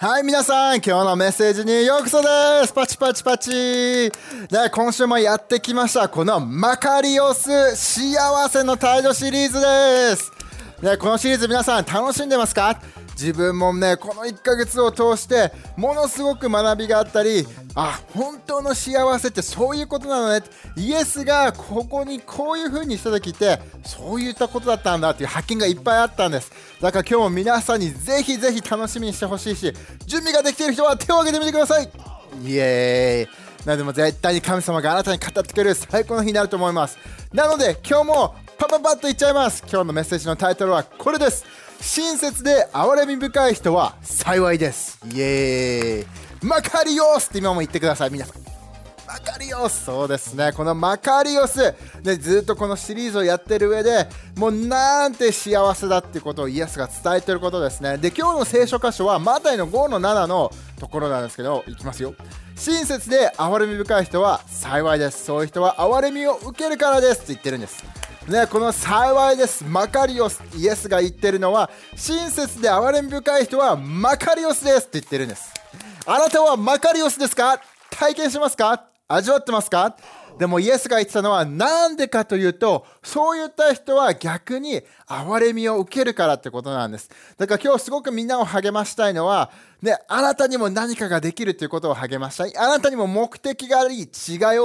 はい、皆さん、今日のメッセージにようこそです。パチパチパチ。で、今週もやってきました、このマカリオス幸せの態度シリーズです。で、このシリーズ皆さん楽しんでますか？自分もねこの1ヶ月を通してものすごく学びがあったりあ本当の幸せってそういうことなのねイエスがここにこういう風にした時ってそういったことだったんだっていう発見がいっぱいあったんです。だから今日も皆さんにぜひぜひ楽しみにしてほしいし準備ができている人は手を挙げてみてください。イエーイ。なのでも絶対に神様があなたに語ってくれる最高の日になると思います。なので今日もパパパッといっちゃいます。今日のメッセージのタイトルはこれです。親切で憐れみ深い人は幸いです。イエーイ。マカリオスって今も言ってください。皆さん。マカリオス。そうですね。このマカリオス。でずっとこのシリーズをやってる上でもうなんて幸せだってことをイエスが伝えてることですね。で今日の聖書箇所はマタイの5の7のところなんですけどいきますよ。親切で憐れみ深い人は幸いです。そういう人は憐れみを受けるからですって言ってるんです。ね、この幸いです、マカリオス、イエスが言ってるのは、親切で憐れみ深い人はマカリオスですって言ってるんです。あなたはマカリオスですか？体験しますか？味わってますか？でもイエスが言ってたのは何でかというとそういった人は逆に憐れみを受けるからってことなんですだから今日すごくみんなを励ましたいのはね、あなたにも何かができるということを励ましたい。あなたにも目的があり、違いを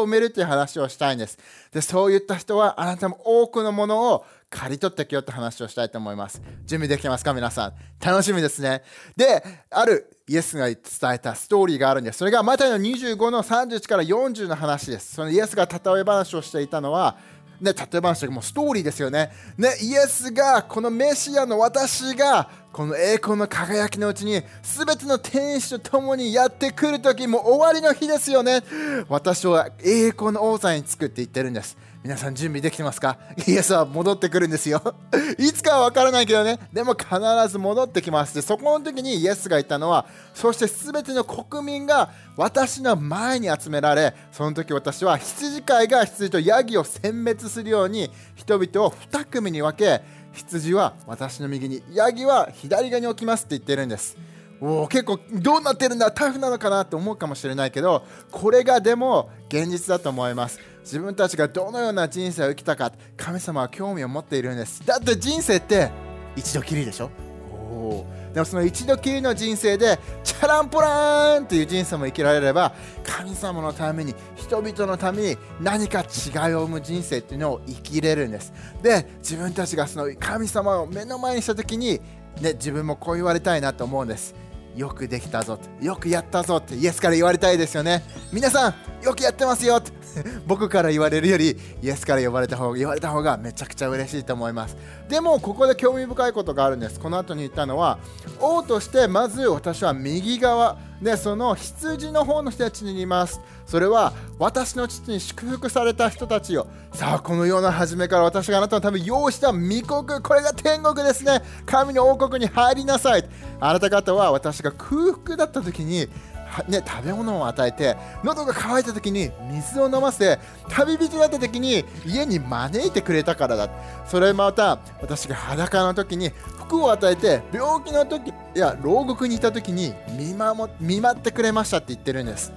埋めるという話をしたいんです。で、そういった人はあなたも多くのものを刈り取ってきよって話をしたいと思います。準備できてますか皆さん？楽しみですね。で、あるイエスが伝えたストーリーがあるんです。それがマタイの25の31から40の話です。そのイエスが例え話をしていたのは、ね、例え話もうストーリーですよね。ね、イエスがこのメシアの私がこの栄光の輝きのうちに全ての天使と共にやってくる時もう終わりの日ですよね私は栄光の王座につくって言ってるんです皆さん準備できてますか？イエスは戻ってくるんですよ。いつかは分からないけどね。でも必ず戻ってきます。でそこの時にイエスが言ったのはそして全ての国民が私の前に集められその時私は羊飼いが羊とヤギを殲滅するように人々を2組に分け羊は私の右にヤギは左側に置きますって言ってるんです。お結構どうなってるんだタフなのかなって思うかもしれないけどこれがでも現実だと思います。自分たちがどのような人生を生きたか神様は興味を持っているんです。だって人生って一度きりでしょ？おでもその一度きりの人生でチャランポラーンという人生も生きられれば神様のために人々のために何か違いを生む人生っていうのを生きれるんです。で自分たちがその神様を目の前にした時に、ね、自分もこう言われたいなと思うんですよくできたぞよくやったぞってイエスから言われたいですよね。皆さんよくやってますよ 僕から言われるよりイエスから呼ばれた方が言われた方がめちゃくちゃ嬉しいと思います。でもここで興味深いことがあるんです。この後に言ったのは王としてまず私は右側でその羊の方の人たちにいます。それは私の父に祝福された人たちよ。さあこのような初めから私があなたのために用意した御国。これが天国ですね。神の王国に入りなさい。あなた方は私が空腹だった時にね、食べ物を与えて喉が渇いた時に水を飲ませ旅人だった時に家に招いてくれたからだ。それまた私が裸の時に服を与えて病気の時いや牢獄にいた時に見守見舞ってくれましたって言ってるんです。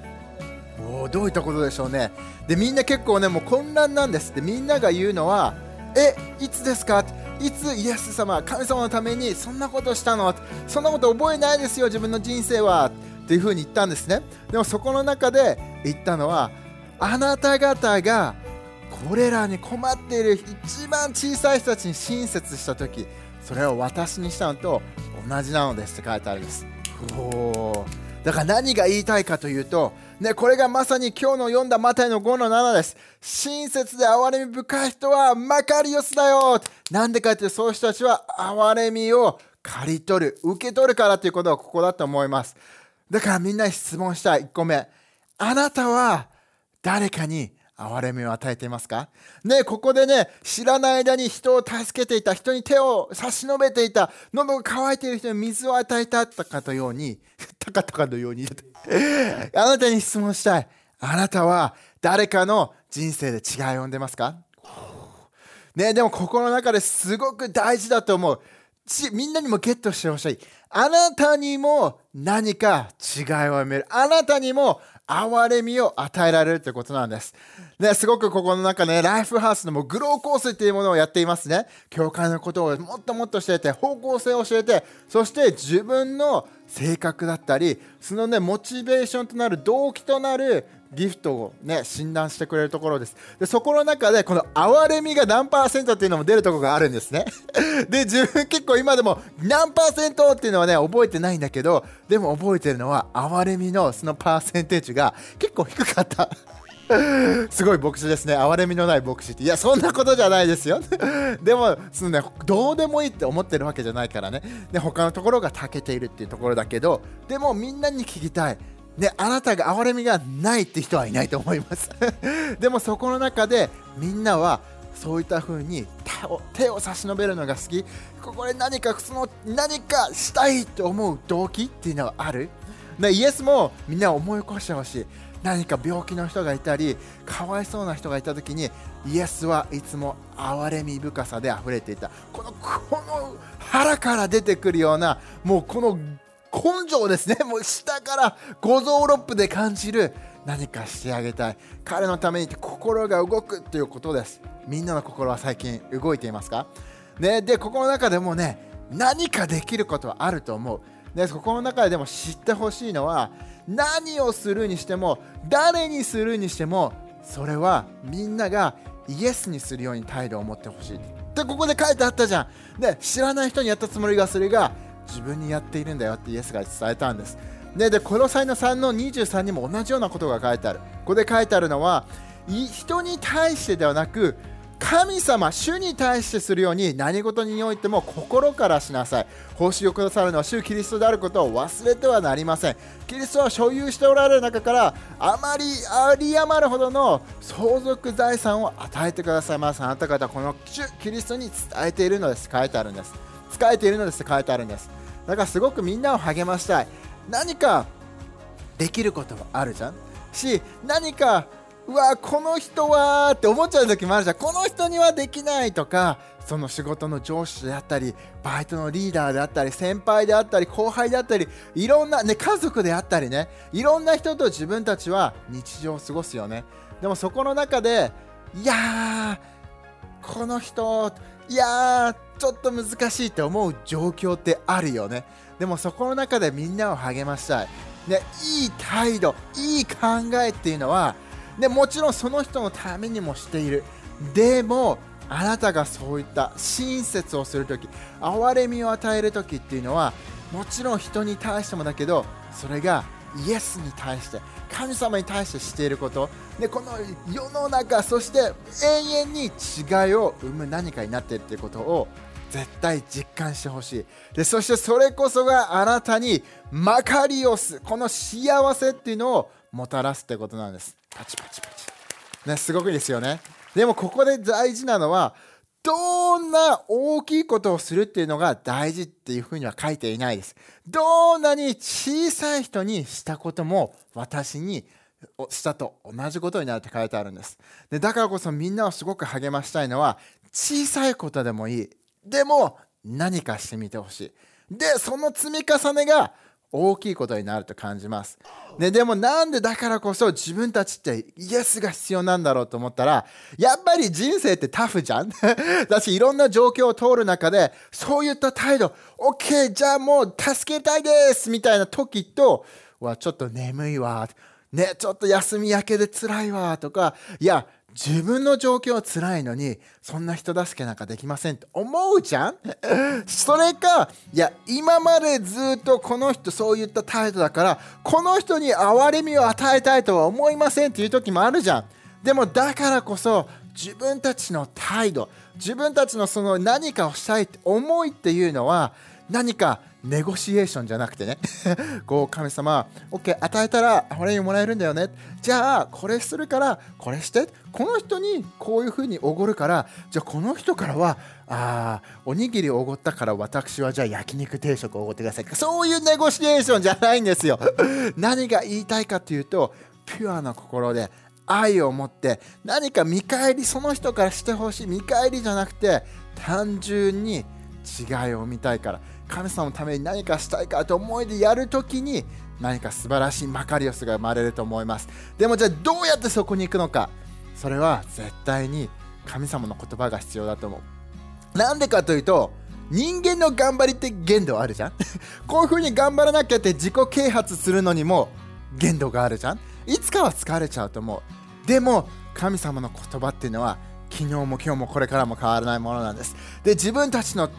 おどういったことでしょうね。でみんな結構ねもう混乱なんです。でみんなが言うのはえいつですか？いつイエス様神様のためにそんなことしたの？そんなこと覚えないですよ自分の人生はっていうふうに言ったんですねでもそこの中で言ったのはあなた方がこれらに困っている一番小さい人たちに親切した時それを私にしたのと同じなのですって書いてあるんですおだから何が言いたいかというと、ね、これがまさに今日の読んだマタイの5の7です。親切で憐れみ深い人はマカリオスだよなんでかってそういう人たちは憐れみを刈り取る、受け取るからということはここだと思います。だからみんな質問したい。1個目。あなたは誰かに憐れみを与えていますか？ねここでね知らない間に人を助けていた人に手を差し伸べていた喉が渇いている人に水を与えたかとようにたかたかのように。あなたに質問したい。あなたは誰かの人生で違いを生んでますか？ねでも心の中ですごく大事だと思う。みんなにもゲットしてほしいあなたにも何か違いを見るあなたにも憐れみを与えられるということなんです。ね、すごくここの中ね、ライフハウスのもグローコースっていうものをやっていますね。教会のことをもっともっと教えて、方向性を教えて、そして自分の性格だったり、そのね、モチベーションとなる動機となるギフトをね診断してくれるところですでそこの中でこの憐れみが何パーセントっていうのも出るところがあるんですね で自分結構今でも何パーセントっていうのはね覚えてないんだけどでも覚えてるのは憐れみのそのパーセンテージが結構低かった すごい牧師ですね。憐れみのない牧師って。いや、そんなことじゃないですよ。でも、そのね、どうでもいいって思ってるわけじゃないからね。で、他のところが長けているっていうところだけど、でもみんなに聞きたい。であなたが憐れみがないって人はいないと思います。でもそこの中でみんなはそういった風に手を差し伸べるのが好き。ここで何かその何かしたいと思う動機っていうのはある？イエスもみんな思い起こしてほしい。何か病気の人がいたりかわいそうな人がいた時にイエスはいつも憐れみ深さで溢れていた。このこの腹から出てくるようなもうこの根性ですね。もう下から五臓六腑で感じる何かしてあげたい。彼のために心が動くということです。みんなの心は最近動いていますか、ね、でここの中でもね何かできることはあると思う。でここの中ででも知ってほしいのは何をするにしても誰にするにしてもそれはみんながイエスにするように態度を持ってほしい。でここで書いてあったじゃん。で知らない人にやったつもりがそれが自分にやっているんだよってイエスが伝えたんです。で、でコロサイの3の23にも同じようなことが書いてある。ここで書いてあるのは、人に対してではなく、神様、主に対してするように何事においても心からしなさい。報酬をくださるのは主キリストであることを忘れてはなりません。キリストは所有しておられる中からあまりあり余るほどの相続財産を与えてくださいます。あなた方、この主キリストに伝えているのです。書いてあるんです。使えているのですって書いてあるんです。だからすごくみんなを励ましたい。何かできることはあるじゃん。し何かうわこの人はって思っちゃう時もあるじゃん。この人にはできないとかその仕事の上司であったりバイトのリーダーであったり先輩であったり後輩であったりいろんな、ね、家族であったりね。いろんな人と自分たちは日常を過ごすよね。でもそこの中でいやーこの人いやーちょっと難しいって思う状況ってあるよね。でもそこの中でみんなを励ましたい、ね、いい態度いい考えっていうのは、ね、もちろんその人のためにもしている。でもあなたがそういった親切をするとき憐れみを与えるときっていうのはもちろん人に対してもだけどそれがイエスに対して神様に対してしていること。でこの世の中そして永遠に違いを生む何かになっているということを絶対実感してほしいでそしてそれこそがあなたにマカリオスこの幸せっていうのをもたらすってことなんですパチパチパチねすごくいいですよねでもここで大事なのはどんな大きいことをするっていうのが大事っていうふうには書いていないです。どんなに小さい人にしたことも私にしたと同じことになるって書いてあるんです。でだからこそみんなをすごく励ましたいのは小さいことでもいい。でも何かしてみてほしい。で、その積み重ねが大きいことになると感じます。ね、でもなんでだからこそ自分たちってイエスが必要なんだろうと思ったら、やっぱり人生ってタフじゃん？だしいろんな状況を通る中で、そういった態度、OK、じゃあもう助けたいですみたいな時と、わ、ちょっと眠いわ、ね、ちょっと休み明けで辛いわとか、いや、自分の状況は辛いのにそんな人助けなんかできませんって思うじゃん？それかいや今までずっとこの人そういった態度だからこの人に憐れみを与えたいとは思いませんっていう時もあるじゃん。でもだからこそ自分たちの態度自分たちのその何かをしたいって思いっていうのは何かネゴシエーションじゃなくてね。こう神様 OK 与えたらこれにもらえるんだよね。じゃあこれするからこれして。この人にこういうふうにおごるからじゃあこの人からはあおにぎりおごったから私はじゃあ焼肉定食おごってください。そういうネゴシエーションじゃないんですよ。何が言いたいかというとピュアな心で愛を持って何か見返りその人からしてほしい。見返りじゃなくて単純に違いを見たいから。神様のために何かしたいかと思いでやるときに何か素晴らしいマカリオスが生まれると思います。でもじゃあどうやってそこに行くのか。それは絶対に神様の言葉が必要だと思う。なんでかというと人間の頑張りって限度あるじゃん。こういう風に頑張らなきゃって自己啓発するのにも限度があるじゃん。いつかは疲れちゃうと思う。でも神様の言葉っていうのは昨日も今日もこれからも変わらないものなんですで自分たちのね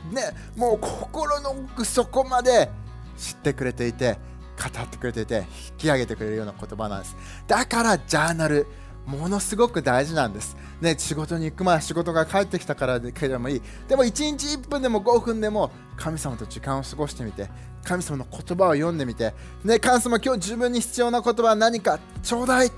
もう心の奥底まで知ってくれていて語ってくれていて引き上げてくれるような言葉なんですだからジャーナルものすごく大事なんです。ね、仕事に行く前、仕事が帰ってきたからでけれもいい。でも1日1分でも5分でも神様と時間を過ごしてみて、神様の言葉を読んでみて、ね、神様今日自分に必要な言葉は何かちょうだい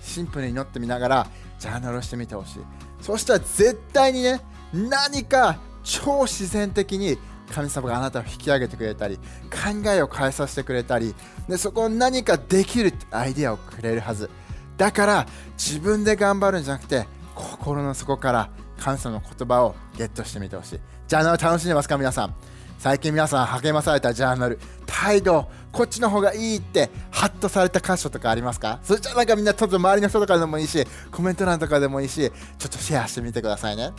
シンプルに祈ってみながらジャーナルをしてみてほしい。そしたら絶対にね、何か超自然的に神様があなたを引き上げてくれたり考えを変えさせてくれたりでそこを何かできるアイデアをくれるはず。だから自分で頑張るんじゃなくて心の底から感謝の言葉をゲットしてみてほしい。じゃあ楽しんでますか皆さん？最近皆さん励まされたジャーナル。態度こっちの方がいいってハッとされた箇所とかありますか？そしたらなんかみんなちょっと周りの人とかでもいいしコメント欄とかでもいいしちょっとシェアしてみてくださいね。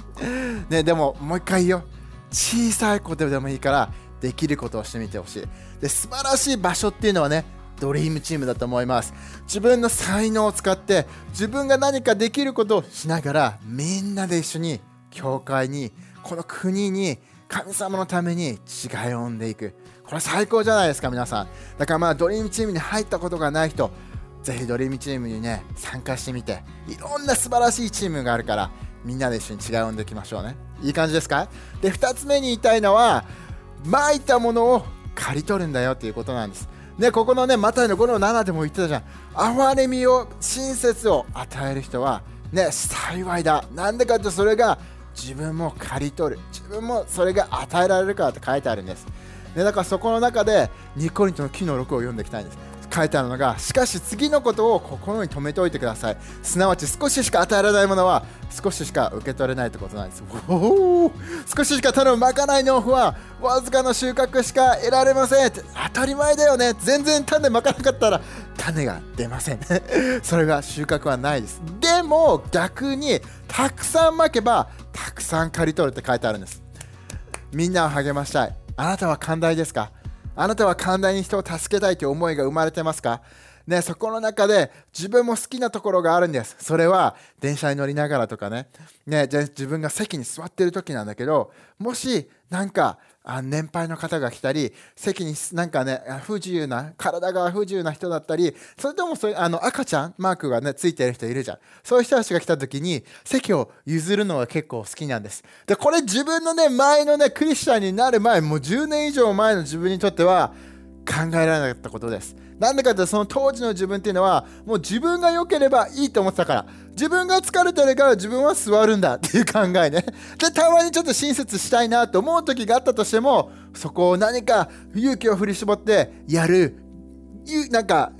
ねでももう一回言おう。小さいことでもいいからできることをしてみてほしい。で素晴らしい場所っていうのはねドリームチームだと思います。自分の才能を使って自分が何かできることをしながらみんなで一緒に教会にこの国に神様のために違いを生んでいく。これ最高じゃないですか皆さん。だからまあドリームチームに入ったことがない人ぜひドリームチームにね参加してみていろんな素晴らしいチームがあるからみんなで一緒に違いを生んでいきましょうね。いい感じですか？で2つ目に言いたいのはまいたものを刈り取るんだよということなんです。ね、ここのね、マタイの5の7でも言ってたじゃん。憐れみを、親切を与える人は、ね、幸いだ。なんでかってそれが自分も刈り取る。自分もそれが与えられるからって書いてあるんです。で、だからそこの中で、ニコリンとの木の6を読んでいきたいんです。書いてあるのがしかし次のことを心に留めておいてください。すなわち少ししか与えられないものは少ししか受け取れないってことなんです。お少ししか頼むまかない農夫はわずかの収穫しか得られません当たり前だよね。全然種まかなかったら種が出ません。それが収穫はないです。でも逆にたくさんまけばたくさん刈り取るって書いてあるんです。みんなを励ましたい。あなたは寛大ですか？あなたは寛大に人を助けたいという思いが生まれてますか？ね、そこの中で自分も好きなところがあるんです。それは電車に乗りながらとかね、ね自分が席に座ってる時なんだけど、もしなんかあ年配の方が来たり席になんかね不自由な体が不自由な人だったりそれともそれあの赤ちゃんマークがねついてる人いるじゃん。そういう人たちが来た時に席を譲るのが結構好きなんです。でこれ自分のね前のねクリスチャンになる前もう10年以上前の自分にとっては考えられなかったことです。なんでかってその当時の自分っていうのはもう自分が良ければいいと思ってたから。自分が疲れてるから自分は座るんだっていう考えね。でたまにちょっと親切したいなと思う時があったとしてもそこを何か勇気を振り絞ってやる。なんか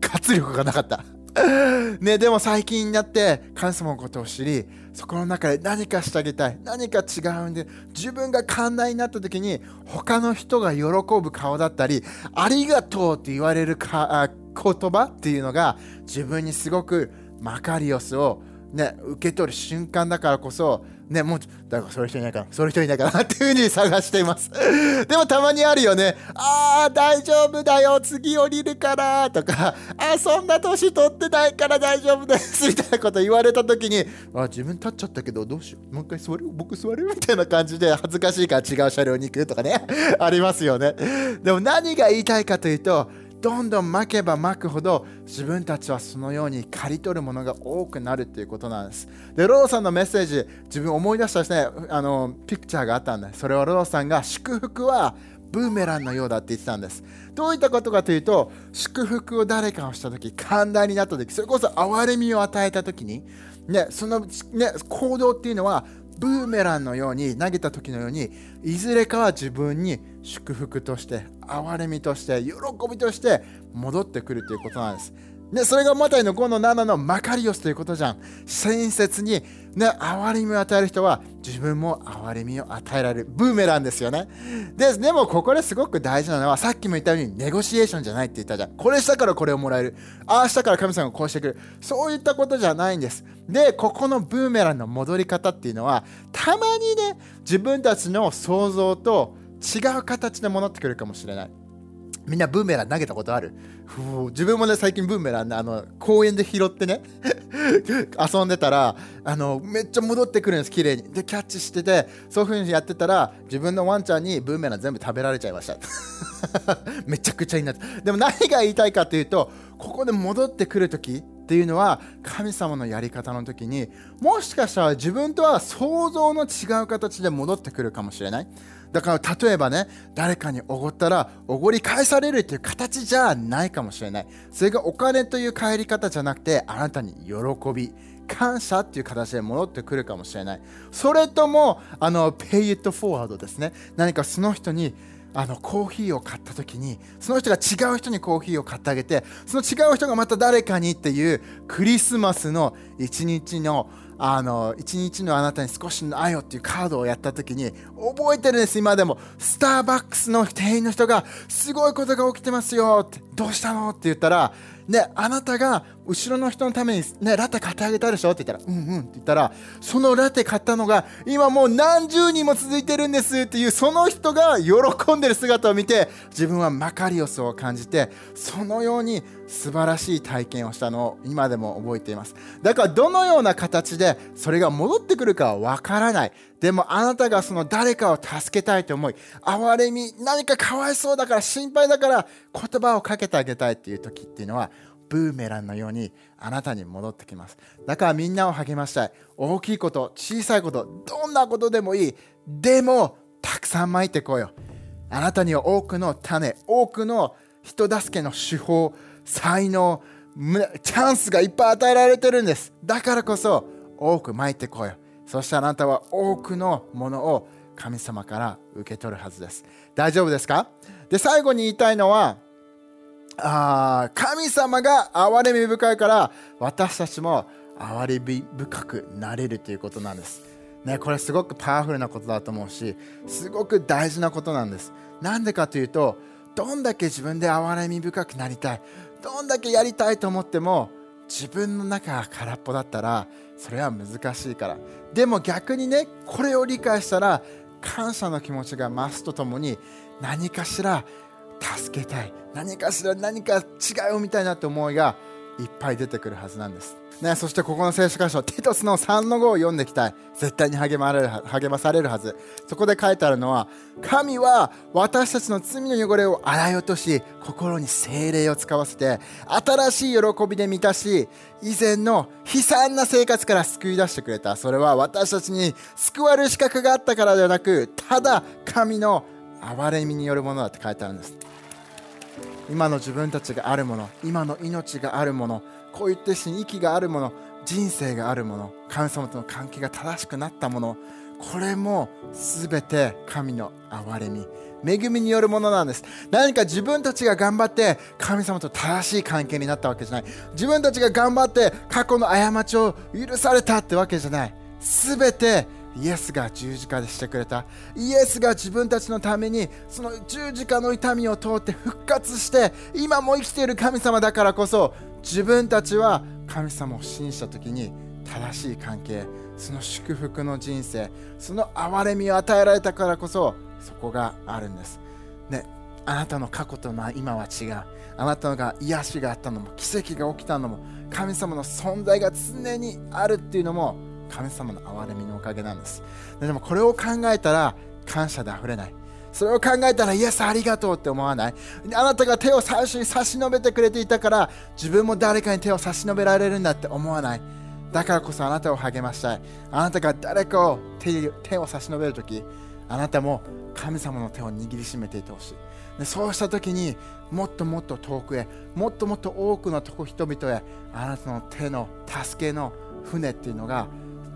活力がなかった。ね、でも最近になって神様のことを知りそこの中で何かしてあげたい。何か違うんで自分が寛大になった時に他の人が喜ぶ顔だったりありがとうって言われるか言葉っていうのが自分にすごくマカリオスをね、受け取る瞬間だからこそ、ね、もう、だからそれ人いないかな、それ人いないかなっていう風に探しています。でもたまにあるよね。ああ、大丈夫だよ、次降りるから。とか、あそんな年取ってないから大丈夫です。みたいなこと言われた時に、あ自分立っちゃったけどどうしよう、もう一回座る？僕座る？みたいな感じで恥ずかしいから違う車両に行くとかね、ありますよね。でも何が言いたいかというと、どんどん巻けば巻くほど自分たちはそのように刈り取るものが多くなるっていうことなんです。で、ローさんのメッセージ、自分思い出したですね、あの、ピクチャーがあったんで、それはローさんが祝福はブーメランのようだって言ってたんです。どういったことかというと、祝福を誰かをしたとき、寛大になったとき、それこそ憐れみを与えたときに、ね、その、ね、行動っていうのはブーメランのように投げた時のようにいずれかは自分に祝福として憐れみとして喜びとして戻ってくるということなんです。でそれがマタイの5の7のマカリオスということじゃん。親切にね憐れみを与える人は自分も憐れみを与えられる。ブーメランですよね。ででもここですごく大事なのはさっきも言ったようにネゴシエーションじゃないって言ったじゃん。これしたからこれをもらえる。ああしたから神様がこうしてくる。そういったことじゃないんです。でここのブーメランの戻り方っていうのはたまにね自分たちの想像と違う形で戻ってくるかもしれない。みんなブーメラン投げたことある？自分もね最近ブーメランあの公園で拾ってね 遊んでたらあのめっちゃ戻ってくるんです綺麗に。でキャッチしててそういう風にやってたら自分のワンちゃんにブーメラン全部食べられちゃいました。めちゃくちゃになって。でも何が言いたいかというとここで戻ってくる時っていうのは神様のやり方の時にもしかしたら自分とは想像の違う形で戻ってくるかもしれない。だから例えばね誰かにおごったらおごり返されるっていう形じゃないかもしれない。それがお金という帰り方じゃなくてあなたに喜び感謝っていう形で戻ってくるかもしれない。それともあの Pay it forward ですね。何かその人にあのコーヒーを買った時にその人が違う人にコーヒーを買ってあげてその違う人がまた誰かにっていうクリスマスの一日のあの一日のあなたに少しの愛をっていうカードをやった時に覚えてるんです今でも。スターバックスの店員の人がすごいことが起きてますよって。どうしたのって言ったらねあなたが後ろの人のために、ね、ラテ買ってあげたでしょ？って言ったら、うんうんって言ったら、そのラテ買ったのが、今もう何十人も続いてるんですっていう、その人が喜んでる姿を見て、自分はマカリオスを感じて、そのように素晴らしい体験をしたのを今でも覚えています。だから、どのような形でそれが戻ってくるかはわからない。でもあなたがその誰かを助けたいと思い、憐れみ、何かかわいそうだから心配だから言葉をかけてあげたいっていう時っていうのは、ブーメランのようにあなたに戻ってきます。だからみんなを励ましたい。大きいこと小さいことどんなことでもいい。でもたくさんまいてこよあなたには多くの種多くの人助けの手法才能チャンスがいっぱい与えられてるんです。だからこそ多くまいてこよそしてあなたは多くのものを神様から受け取るはずです。大丈夫ですか？で最後に言いたいのはあ神様が憐れみ深いから私たちも憐れみ深くなれるということなんです。ね、これすごくパワフルなことだと思うしすごく大事なことなんです。なんでかというとどんだけ自分で憐れみ深くなりたいどんだけやりたいと思っても自分の中が空っぽだったらそれは難しいからでも逆にねこれを理解したら感謝の気持ちが増すとともに何かしら助けたい。何かしら何か違うみたいなって思いがいっぱい出てくるはずなんです、ね、そしてここの聖書箇所ティトスの3の5を読んでいきたい。絶対に励まれる励まされるはず。そこで書いてあるのは神は私たちの罪の汚れを洗い落とし心に精霊を使わせて新しい喜びで満たし以前の悲惨な生活から救い出してくれた。それは私たちに救われる資格があったからではなくただ神の憐れみによるものだって書いてあるんです。今の自分たちがあるもの今の命があるものこういったし息があるもの人生があるもの神様との関係が正しくなったものこれも全て神の憐れみ。恵みによるものなんです。何か自分たちが頑張って神様と正しい関係になったわけじゃない。自分たちが頑張って過去の過ちを許されたってわけじゃない。全てイエスが十字架でしてくれた。イエスが自分たちのためにその十字架の痛みを通って復活して今も生きている神様だからこそ自分たちは神様を信じた時に正しい関係その祝福の人生その憐れみを与えられたからこそそこがあるんです。ねあなたの過去と今は違う。あなたが癒しがあったのも奇跡が起きたのも神様の存在が常にあるっていうのも神様の憐れみのおかげなんです。でもこれを考えたら感謝であふれない。それを考えたらイエスありがとうって思わない。あなたが手を最初に差し伸べてくれていたから自分も誰かに手を差し伸べられるんだって思わない。だからこそあなたを励ましたい。あなたが誰かを手手を差し伸べるときあなたも神様の手を握りしめていてほしい。でそうした時にもっともっと遠くへもっともっと多くのとこ人々へあなたの手の助けの船っていうのが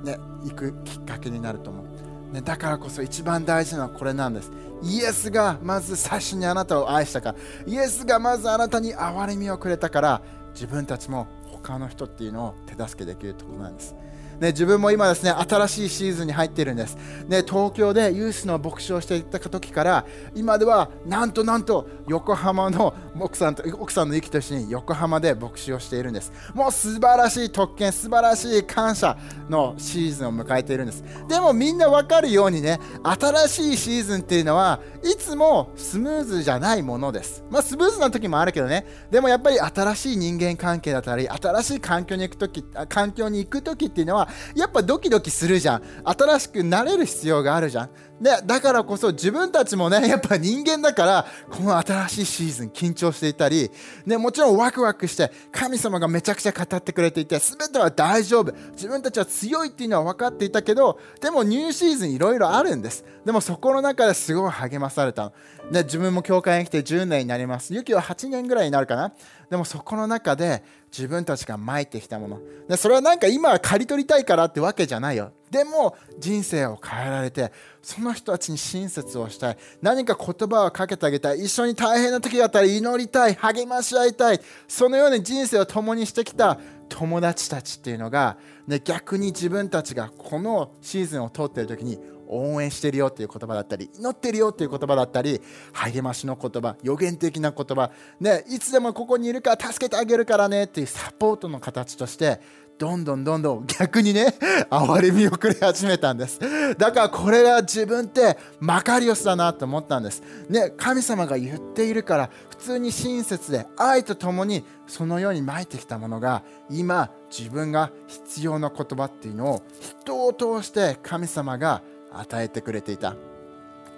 ね、行くきっかけになると思う、ね、だからこそ一番大事なのはこれなんです。イエスがまず最初にあなたを愛したか。らイエスがまずあなたに憐れみをくれたから自分たちも他の人っていうのを手助けできるってことなんです。ね、自分も今ですね新しいシーズンに入っているんです、ね、東京でユースの牧師をしていた時から今ではなんとなんと横浜の奥さんと奥さんの息と一緒に横浜で牧師をしているんです。もう素晴らしい特権素晴らしい感謝のシーズンを迎えているんです。でもみんな分かるようにね新しいシーズンっていうのはいつもスムーズじゃないものです。まあスムーズな時もあるけどね。でもやっぱり新しい人間関係だったり新しい環境に行く時環境に行く時っていうのはやっぱドキドキするじゃん。新しくなれる必要があるじゃん。でだからこそ自分たちもね やっぱ人間だからこの新しいシーズン緊張していたり、ね、もちろんワクワクして神様がめちゃくちゃ語ってくれていて全ては大丈夫。自分たちは強いっていうのは分かっていたけどでもニューシーズンいろいろあるんです。でもそこの中ですごい励まされたで自分も教会に来て10年になります。ユキは8年ぐらいになるかな。でもそこの中で自分たちがまいてきたもの。でそれはなんか今は刈り取りたいからってわけじゃないよ。でも人生を変えられてその人たちに親切をしたい。何か言葉をかけてあげたい。一緒に大変な時だったら祈りたい。励まし合いたい。そのように人生を共にしてきた友達たちっていうのが、ね、逆に自分たちがこのシーズンを通っている時に応援してるよっていう言葉だったり祈ってるよっていう言葉だったり励ましの言葉予言的な言葉、ね、いつでもここにいるから助けてあげるからねっていうサポートの形としてどんどんどんどん逆にね哀れみをくれ始めたんですだからこれが自分ってマカリオスだなと思ったんですね神様が言っているから普通に親切で愛とともにそのようにまいてきたものが今自分が必要な言葉っていうのを人を通して神様が与えてくれていた。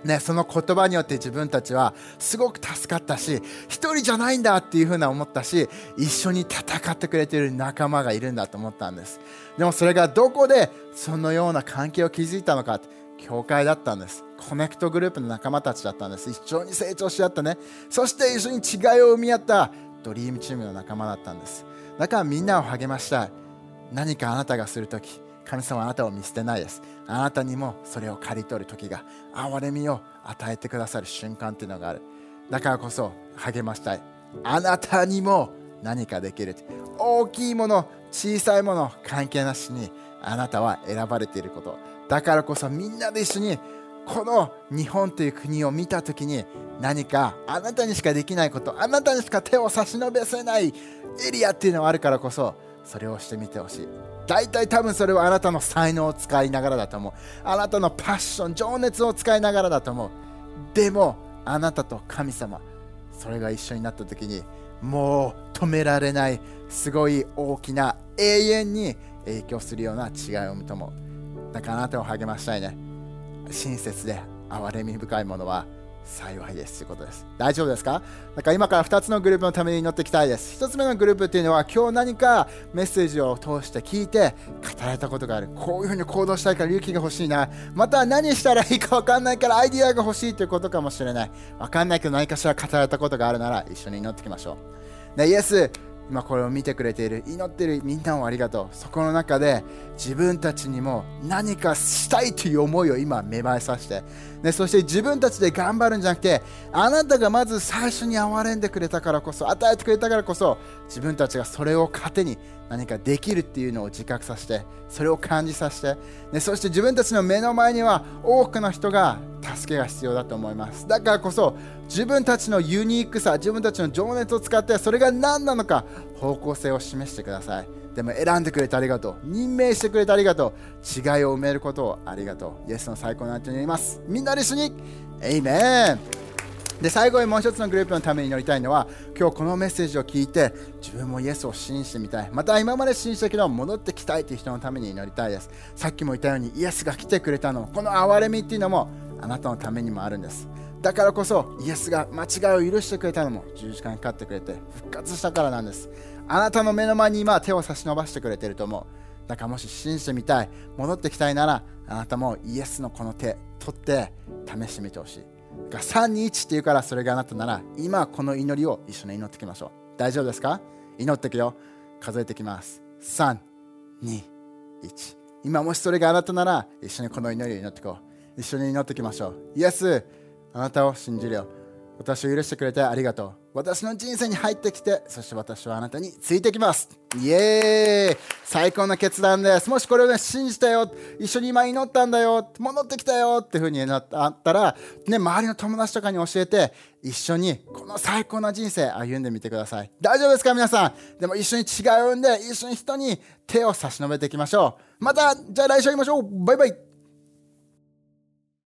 ね、その言葉によって自分たちはすごく助かったし一人じゃないんだっていうふうな思ったし一緒に戦ってくれている仲間がいるんだと思ったんです。でもそれがどこでそのような関係を築いたのか教会だったんです。コネクトグループの仲間たちだったんです。一緒に成長し合ったね。そして一緒に違いを生み合ったドリームチームの仲間だったんです。だからみんなを励ましたい。何かあなたがするとき神様はあなたを見捨てないです。あなたにもそれを刈り取る時が憐れみを与えてくださる瞬間っていうのがある。だからこそ励ましたい。あなたにも何かできる大きいもの小さいもの関係なしにあなたは選ばれていること。だからこそみんなで一緒にこの日本という国を見た時に何かあなたにしかできないことあなたにしか手を差し伸べせないエリアっていうのがあるからこそそれをしてみてほしい。大体多分それはあなたの才能を使いながらだと思う。あなたのパッション情熱を使いながらだと思う。でもあなたと神様それが一緒になった時にもう止められないすごい大きな永遠に影響するような違いを生むと思う。だからあなたを励ましたいね。親切で憐れみ深いものは幸いですということです。大丈夫ですか？だから今から2つのグループのために祈っていきたいです。1つ目のグループっていうのは今日何かメッセージを通して聞いて語られたことがある。こういうふうに行動したいから勇気が欲しいな。また何したらいいか分かんないからアイディアが欲しいということかもしれない。分かんないけど何かしら語られたことがあるなら一緒に祈っていきましょう。ね、イエス今これを見てくれている祈ってるみんなをありがとう。そこの中で自分たちにも何かしたいという思いを今芽生えさせて、ね、そして自分たちで頑張るんじゃなくてあなたがまず最初に憐れんでくれたからこそ与えてくれたからこそ自分たちがそれを糧に何かできるっていうのを自覚させてそれを感じさせて、ね、そして自分たちの目の前には多くの人が助けが必要だと思います。だからこそ自分たちのユニークさ自分たちの情熱を使ってそれが何なのか方向性を示してください。でも選んでくれてありがとう。任命してくれてありがとう。違いを埋めることをありがとう。イエスの最高のあてになります。みんなで一緒にエイメン。で最後にもう一つのグループのために祈りたいのは今日このメッセージを聞いて自分もイエスを信じてみたい。また今まで信じたけど戻ってきたいという人のために祈りたいです。さっきも言ったようにイエスが来てくれたのこの憐れみっていうのもあなたのためにもあるんです。だからこそイエスが間違いを許してくれたのも十字架にかかってくれて復活したからなんです。あなたの目の前に今手を差し伸ばしてくれてると思う。だからもし信じてみたい戻ってきたいならあなたもイエスのこの手取って試してみてほしい。が321っていうからそれがあなたなら今この祈りを一緒に祈っていきましょう。大丈夫ですか？祈っていくよ。数えていきます。321今もしそれがあなたなら一緒にこの祈りを祈っていこう。一緒に祈っていきましょう。イエスあなたを信じるよ。私を許してくれてありがとう。私の人生に入ってきてそして私はあなたについてきます。イエーイ。最高の決断です。もしこれを、ね、信じたよ。一緒に今祈ったんだよ。戻ってきたよ。っていうふうになったら、ね、周りの友達とかに教えて一緒にこの最高な人生歩んでみてください。大丈夫ですか？皆さん。でも一緒に違うんで一緒に人に手を差し伸べていきましょう。またじゃあ来週会いましょう。バイバイ。